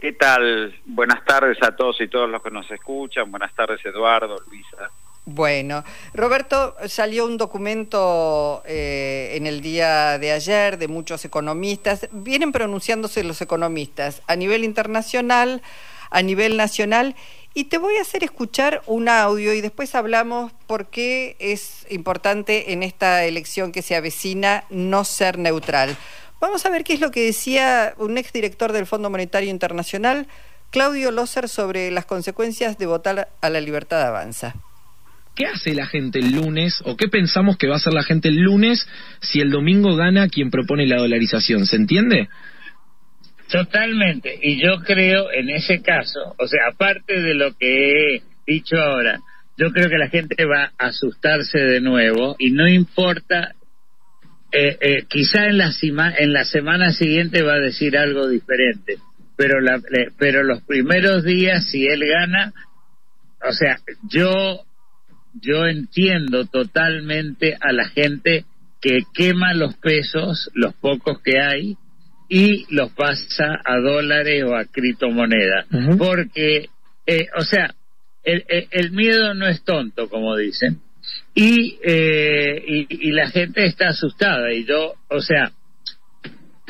¿Qué tal? Buenas tardes a todos y todos los que nos escuchan. Buenas tardes, Eduardo, Luisa. Bueno, Roberto, salió un documento eh, en el día de ayer de muchos economistas. Vienen pronunciándose los economistas a nivel internacional, a nivel nacional. Y te voy a hacer escuchar un audio y después hablamos por qué es importante en esta elección que se avecina no ser neutral. Vamos a ver qué es lo que decía un exdirector del Fondo Monetario Internacional, Claudio Loser, sobre las consecuencias de votar a la libertad avanza. ¿Qué hace la gente el lunes o qué pensamos que va a hacer la gente el lunes si el domingo gana quien propone la dolarización? ¿Se entiende? Totalmente. Y yo creo en ese caso, o sea, aparte de lo que he dicho ahora, yo creo que la gente va a asustarse de nuevo y no importa, eh, eh, quizá en la, en la semana siguiente va a decir algo diferente, pero, la, pero los primeros días, si él gana, o sea, yo yo entiendo totalmente a la gente que quema los pesos, los pocos que hay, y los pasa a dólares o a criptomonedas. Porque, eh, o sea, el, el, miedo no es tonto, como dicen, y, eh, y, y, la gente está asustada. Y yo, o sea,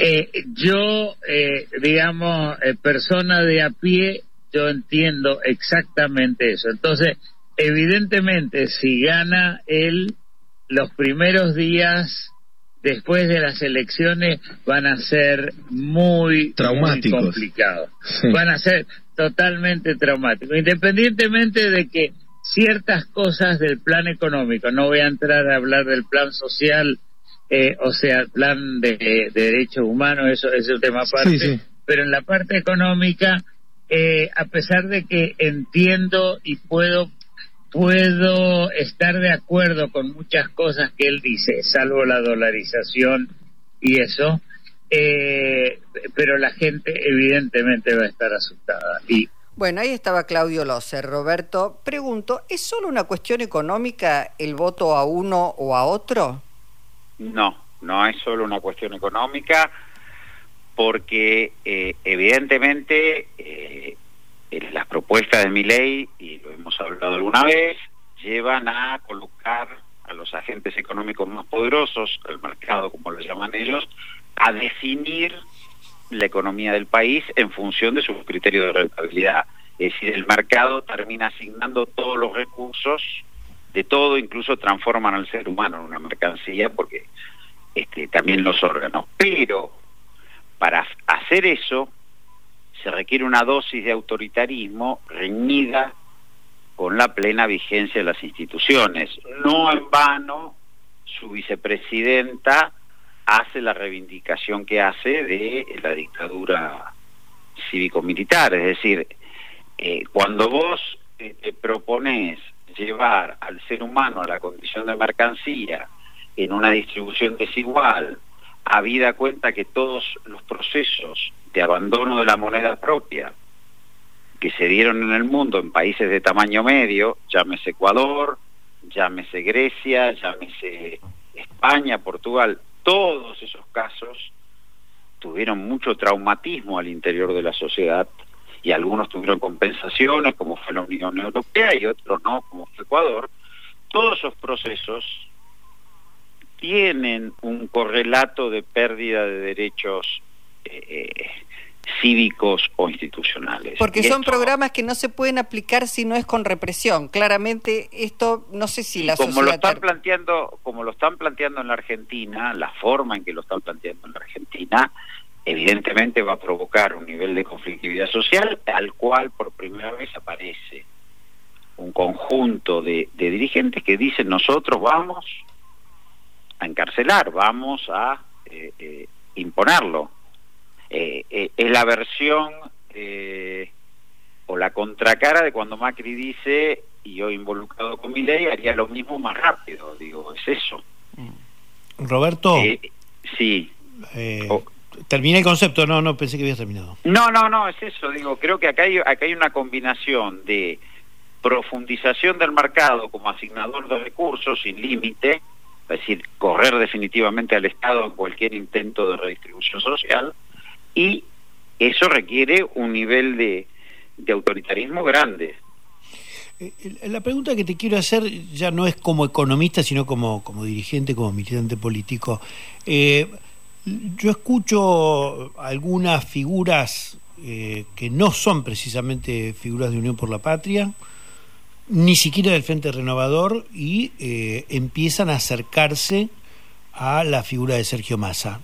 eh, yo, eh, digamos, eh, persona de a pie, yo entiendo exactamente eso. Entonces, evidentemente si gana él, los primeros días después de las elecciones van a ser muy, traumáticos. complicados. Van a ser totalmente traumáticos. Independientemente de que ciertas cosas del plan económico, no voy a entrar a hablar del plan social, eh, o sea, el plan de, derechos humanos, eso, es un tema aparte, pero en la parte económica, eh, a pesar de que entiendo y puedo puedo estar de acuerdo con muchas cosas que él dice, salvo la dolarización y eso, eh, pero la gente evidentemente va a estar asustada. Y bueno, ahí estaba Claudio Loser. Roberto, pregunto, ¿es solo una cuestión económica el voto a uno o a otro? No, no es solo una cuestión económica, porque eh, evidentemente eh, las propuestas de mi ley, y lo hemos hablado alguna vez, llevan a colocar a los agentes económicos más poderosos, el mercado como lo llaman ellos, a definir la economía del país en función de sus criterios de rentabilidad. Es decir, el mercado termina asignando todos los recursos de todo, incluso transforman al ser humano en una mercancía, porque este, también los órganos. Pero para hacer eso se requiere una dosis de autoritarismo reñida con la plena vigencia de las instituciones. No en vano su vicepresidenta hace la reivindicación que hace de la dictadura cívico-militar, es decir, eh, cuando vos eh, te propones llevar al ser humano a la condición de mercancía en una distribución desigual, habida cuenta que todos los procesos de abandono de la moneda propia que se dieron en el mundo en países de tamaño medio, llámese Ecuador, llámese Grecia, llámese España, Portugal, todos esos casos tuvieron mucho traumatismo al interior de la sociedad y algunos tuvieron compensaciones como fue la Unión Europea y otros no como fue Ecuador. Todos esos procesos tienen un correlato de pérdida de derechos eh, cívicos o institucionales. Porque son programas que no se pueden aplicar si no es con represión. Claramente esto no sé si la como lo están planteando, como lo están planteando en la Argentina, la forma en que lo están planteando en la Argentina, evidentemente va a provocar un nivel de conflictividad social al cual por primera vez aparece un conjunto de dirigentes que dicen nosotros vamos a encarcelar, vamos a eh, eh, imponerlo. Eh, es la versión o la contracara de cuando Macri dice, y yo involucrado con mi ley, haría lo mismo más rápido, digo, es eso. Roberto. sí. Terminé el concepto, no, no pensé que había terminado. No, no, no, es eso, digo, creo que acá hay, acá hay una combinación de profundización del mercado como asignador de recursos sin límite, es decir, correr definitivamente al Estado en cualquier intento de redistribución social, y eso requiere un nivel de, autoritarismo grande. Eh, La pregunta que te quiero hacer ya no es como economista, sino como, como dirigente, como militante político. Eh, yo escucho algunas figuras eh, que no son precisamente figuras de Unión por la Patria, ni siquiera del Frente Renovador, y empiezan a acercarse a la figura de Sergio Massa.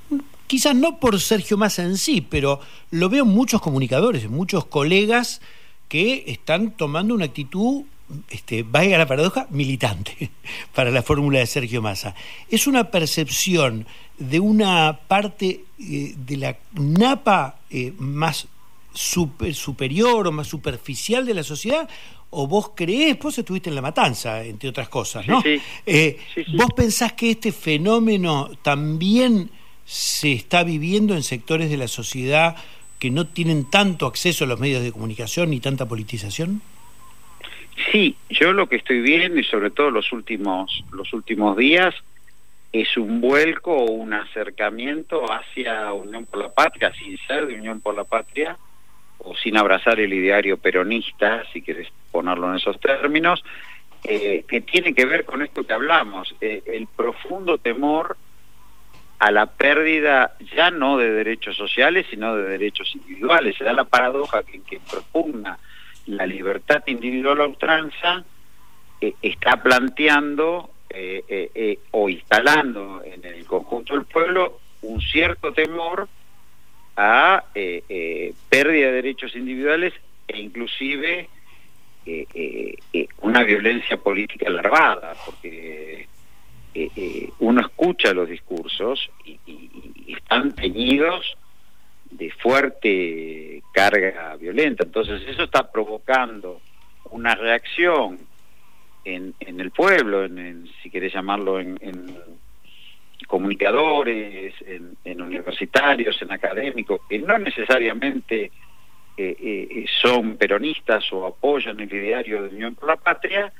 Quizás no por Sergio Massa en sí, pero lo veo en muchos comunicadores, en muchos colegas que están tomando una actitud, este, vaya la paradoja, militante para la fórmula de Sergio Massa. Es una percepción de una parte eh, de la napa eh, más super, superior o más superficial de la sociedad, o vos creés, vos estuviste en la matanza, entre otras cosas, ¿no? Sí, sí. Eh, Sí, sí. ¿Vos pensás que este fenómeno también se está viviendo en sectores de la sociedad que no tienen tanto acceso a los medios de comunicación ni tanta politización? Sí, yo lo que estoy viendo y sobre todo los últimos los últimos días es un vuelco o un acercamiento hacia Unión por la Patria, sin ser de Unión por la Patria o sin abrazar el ideario peronista, si quieres ponerlo en esos términos, eh, que tiene que ver con esto que hablamos, eh, el profundo temor a la pérdida ya no de derechos sociales, sino de derechos individuales. Se da la paradoja que quien propugna la libertad individual a ultranza eh, está planteando eh, eh, eh, o instalando en el conjunto del pueblo un cierto temor a eh, pérdida de derechos individuales e inclusive una violencia política alargada, porque eh, eh, uno escucha los discursos y, y- están teñidos de fuerte carga violenta. Entonces eso está provocando una reacción en, en el pueblo, en, si querés llamarlo, en, comunicadores, en, en universitarios, en académicos, que no necesariamente eh, eh, son peronistas o apoyan el ideario de Unión por la Patria,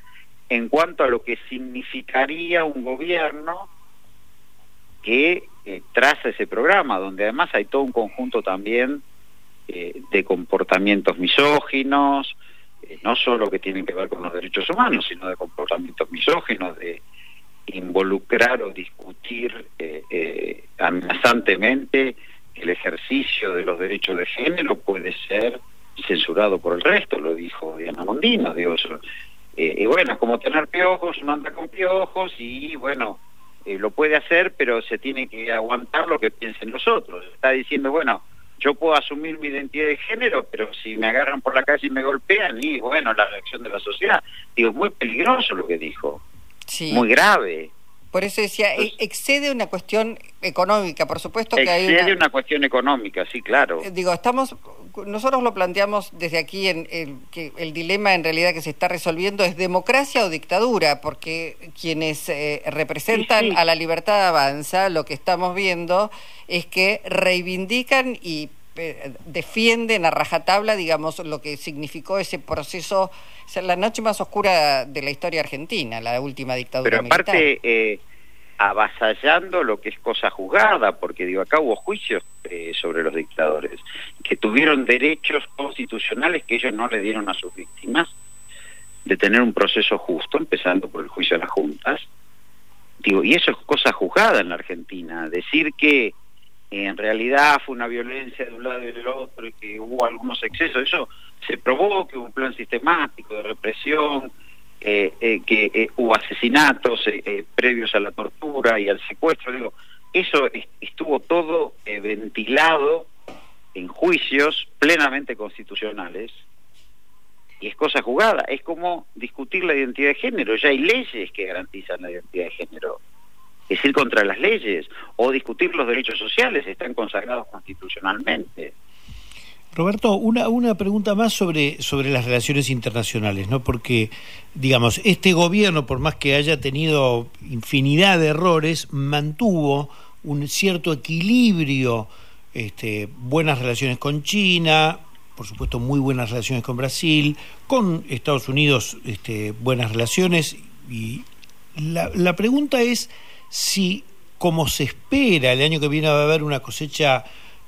en cuanto a lo que significaría un gobierno que eh, traza ese programa, donde además hay todo un conjunto también eh, de comportamientos misóginos, eh, no solo que tienen que ver con los derechos humanos, sino de comportamientos misóginos, de involucrar o discutir amenazantemente el ejercicio de los derechos de género puede ser censurado por el resto, lo dijo Diana Mondino, digo, eh, y bueno, es como tener piojos, uno anda con piojos y bueno, eh, lo puede hacer, pero se tiene que aguantar lo que piensen los otros. Está diciendo, bueno, yo puedo asumir mi identidad de género, pero si me agarran por la calle y me golpean, y bueno, la reacción de la sociedad. Digo, es muy peligroso lo que dijo, Sí. muy grave. Por eso decía, e- excede una cuestión económica, por supuesto que hay Excede una... una cuestión económica, sí, claro. Eh, Digo, estamos, nosotros lo planteamos desde aquí, en el, que el dilema en realidad que se está resolviendo es democracia o dictadura, porque quienes eh, representan Sí, sí. a la libertad avanza, lo que estamos viendo es que reivindican y eh, defienden a rajatabla, digamos, lo que significó ese proceso, o sea, la noche más oscura de la historia argentina, la última dictadura Pero militar. eh, avasallando lo que es cosa juzgada, porque digo, acá hubo juicios eh, sobre los dictadores, que tuvieron derechos constitucionales que ellos no le dieron a sus víctimas, de tener un proceso justo, empezando por el juicio a las juntas. Digo, y eso es cosa juzgada en la Argentina. Decir que eh, en realidad fue una violencia de un lado y del otro y que hubo algunos excesos, eso se probó que hubo un plan sistemático de represión, que eh, hubo asesinatos eh, eh, previos a la tortura y al secuestro, digo, eso es- estuvo todo eh, ventilado en juicios plenamente constitucionales y es cosa jugada, es como discutir la identidad de género, ya hay leyes que garantizan la identidad de género, es ir contra las leyes o discutir los derechos sociales, están consagrados constitucionalmente. Roberto, una, una pregunta más sobre, sobre las relaciones internacionales, ¿no? Porque, digamos, este gobierno, por más que haya tenido infinidad de errores, mantuvo un cierto equilibrio, este, buenas relaciones con China, por supuesto muy buenas relaciones con Brasil, con Estados Unidos este, buenas relaciones. Y la, la pregunta es si, como se espera, el año que viene va a haber una cosecha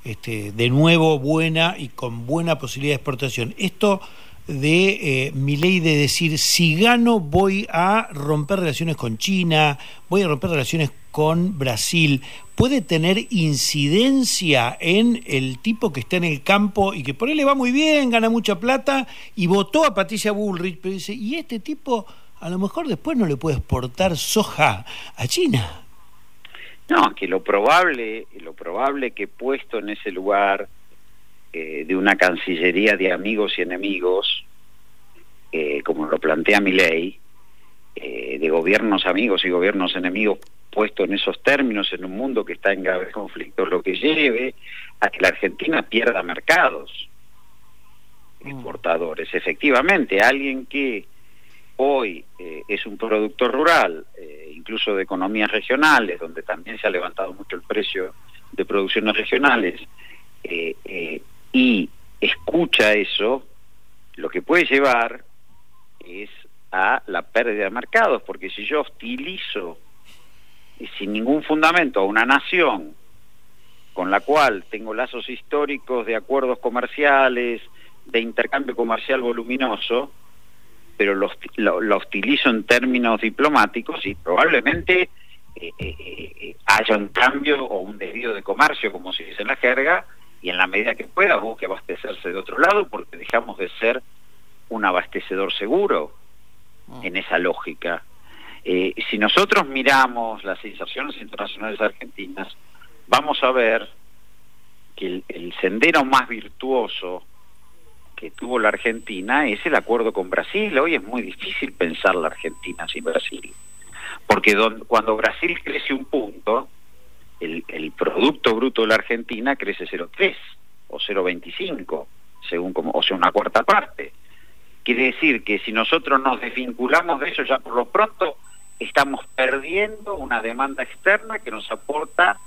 este, de nuevo buena y con buena posibilidad de exportación. Esto de eh, mi ley de decir, si gano voy a romper relaciones con China, voy a romper relaciones con Brasil, puede tener incidencia en el tipo que está en el campo y que por él le va muy bien, gana mucha plata y votó a Patricia Bullrich, pero dice, y este tipo a lo mejor después no le puede exportar soja a China. No, que lo probable, lo probable que puesto en ese lugar eh, de una cancillería de amigos y enemigos, eh, como lo plantea mi ley, eh, de gobiernos amigos y gobiernos enemigos puesto en esos términos en un mundo que está en graves conflictos, lo que lleve a que la Argentina pierda mercados mm. exportadores. Efectivamente, alguien que hoy es un productor rural, incluso de economías regionales, donde también se ha levantado mucho el precio de producciones regionales, eh, y escucha eso, lo que puede llevar es a la pérdida de mercados, porque si yo hostilizo sin ningún fundamento a una nación con la cual tengo lazos históricos de acuerdos comerciales, de intercambio comercial voluminoso, pero lo, lo, hostilizo en términos diplomáticos y probablemente eh, eh, eh, haya un cambio o un desvío de comercio, como se dice en la jerga, y en la medida que pueda busque abastecerse de otro lado porque dejamos de ser un abastecedor seguro mm. en esa lógica. Eh, si nosotros miramos las inserciones internacionales argentinas, vamos a ver que el, sendero más virtuoso que tuvo la Argentina es el acuerdo con Brasil. Hoy es muy difícil pensar la Argentina sin Brasil, porque cuando Brasil crece un punto, el, el Producto Bruto de la Argentina crece 0,3 o 0,25, según como, o sea, una cuarta parte. Quiere decir que si nosotros nos desvinculamos de eso ya por lo pronto, estamos perdiendo una demanda externa que nos aporta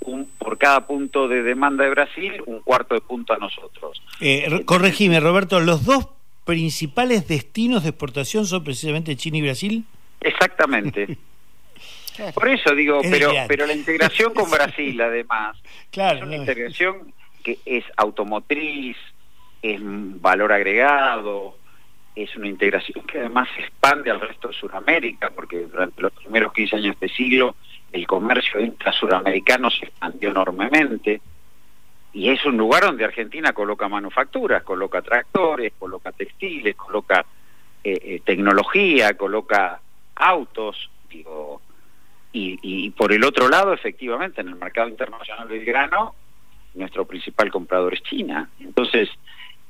un, por cada punto de demanda de Brasil un cuarto de punto a nosotros. Eh, corregime, Roberto, ¿los dos principales destinos de exportación son precisamente China y Brasil? Exactamente. Por eso digo, pero, pero la integración con Brasil, además, claro, es una integración que es automotriz, es valor agregado, es una integración que además se expande al resto de Sudamérica, porque durante los primeros 15 años de siglo el comercio intrasuramericano se expandió enormemente y es un lugar donde Argentina coloca manufacturas, coloca tractores, coloca textiles, coloca eh, eh, tecnología, coloca autos, digo, y, por el otro lado, efectivamente, en el mercado internacional del grano, nuestro principal comprador es China. Entonces,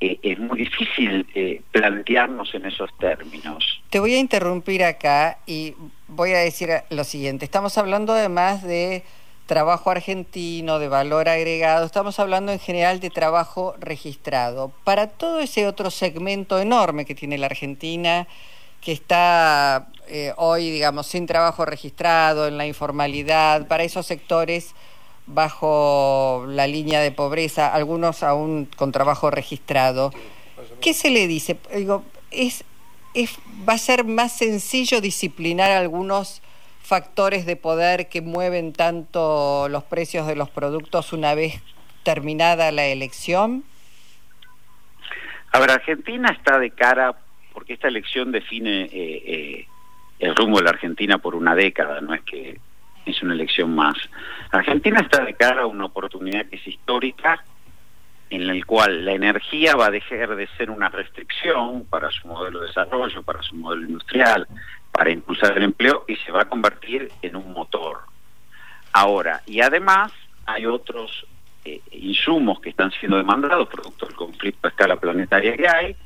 eh, es muy difícil eh, plantearnos en esos términos. Te voy a interrumpir acá y voy a decir lo siguiente. Estamos hablando además de trabajo argentino, de valor agregado, estamos hablando en general de trabajo registrado. Para todo ese otro segmento enorme que tiene la Argentina, que está eh, hoy, digamos, sin trabajo registrado, en la informalidad, para esos sectores bajo la línea de pobreza, algunos aún con trabajo registrado. ¿Qué se le dice? Digo, es, es, va a ser más sencillo disciplinar algunos factores de poder que mueven tanto los precios de los productos una vez terminada la elección? A ver, Argentina está de cara, porque esta elección define eh, eh, el rumbo de la Argentina por una década, no es que es una elección más. Argentina está de cara a una oportunidad que es histórica, en la cual la energía va a dejar de ser una restricción para su modelo de desarrollo, para su modelo industrial, para impulsar el empleo y se va a convertir en un motor. Ahora, y además hay otros eh, insumos que están siendo demandados producto del conflicto a escala planetaria que hay,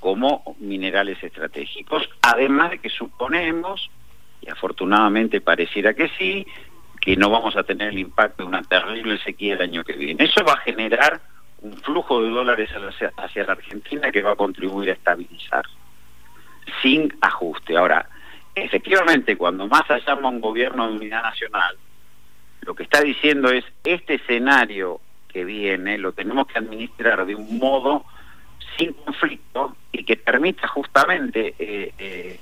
como minerales estratégicos, además de que suponemos, y afortunadamente pareciera que sí, que no vamos a tener el impacto de una terrible sequía el año que viene. Eso va a generar un flujo de dólares hacia, la Argentina que va a contribuir a estabilizar, sin ajuste. Ahora, efectivamente, cuando más hayamos un gobierno de unidad nacional, lo que está diciendo es, este escenario que viene lo tenemos que administrar de un modo sin conflicto y que permita justamente eh, eh,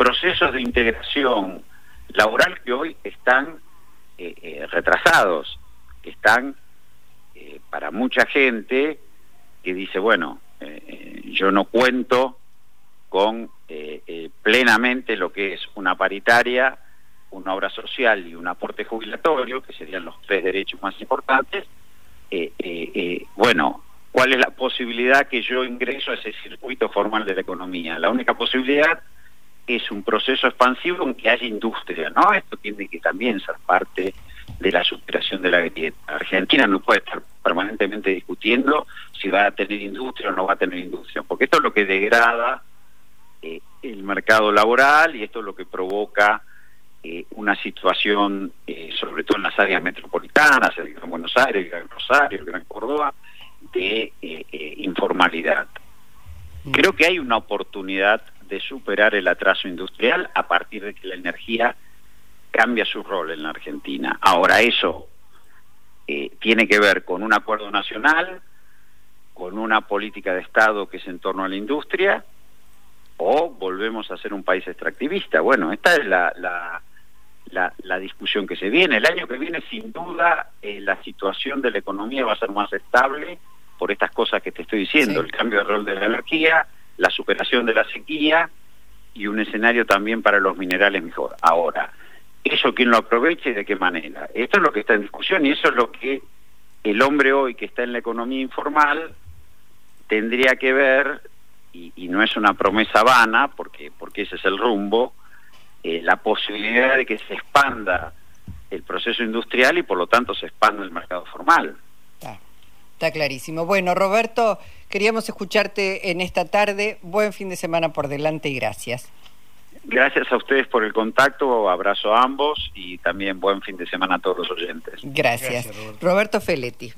procesos de integración laboral que hoy están eh, retrasados, que están eh, para mucha gente que dice, bueno, eh, yo no cuento con plenamente lo que es una paritaria, una obra social y un aporte jubilatorio, que serían los tres derechos más importantes, bueno, ¿cuál es la posibilidad que yo ingreso a ese circuito formal de la economía? La única posibilidad es un proceso expansivo en que haya industria, ¿no? Esto tiene que también ser parte de la superación de la grieta. Argentina no puede estar permanentemente discutiendo si va a tener industria o no va a tener industria, porque esto es lo que degrada eh, el mercado laboral y esto es lo que provoca eh, una situación, eh, sobre todo en las áreas metropolitanas, el Gran Buenos Aires, el Gran Rosario, el Gran Córdoba, de informalidad. Mm. Creo que hay una oportunidad de superar el atraso industrial a partir de que la energía cambia su rol en la Argentina. Ahora eso eh, tiene que ver con un acuerdo nacional, con una política de Estado que es en torno a la industria, o volvemos a ser un país extractivista. Bueno, esta es la, la, la, discusión que se viene. El año que viene, sin duda, eh, la situación de la economía va a ser más estable por estas cosas que te estoy diciendo, el cambio de rol de la energía, la superación de la sequía y un escenario también para los minerales mejor. Ahora, ¿eso quién lo aproveche y de qué manera? Esto es lo que está en discusión y eso es lo que el hombre hoy que está en la economía informal tendría que ver, y, no es una promesa vana, porque, porque ese es el rumbo, eh, la posibilidad de que se expanda el proceso industrial y por lo tanto se expanda el mercado formal. Está clarísimo. Bueno, Roberto, queríamos escucharte en esta tarde. Buen fin de semana por delante y gracias. Gracias a ustedes por el contacto, abrazo a ambos y también buen fin de semana a todos los oyentes. Gracias. Roberto Feletti.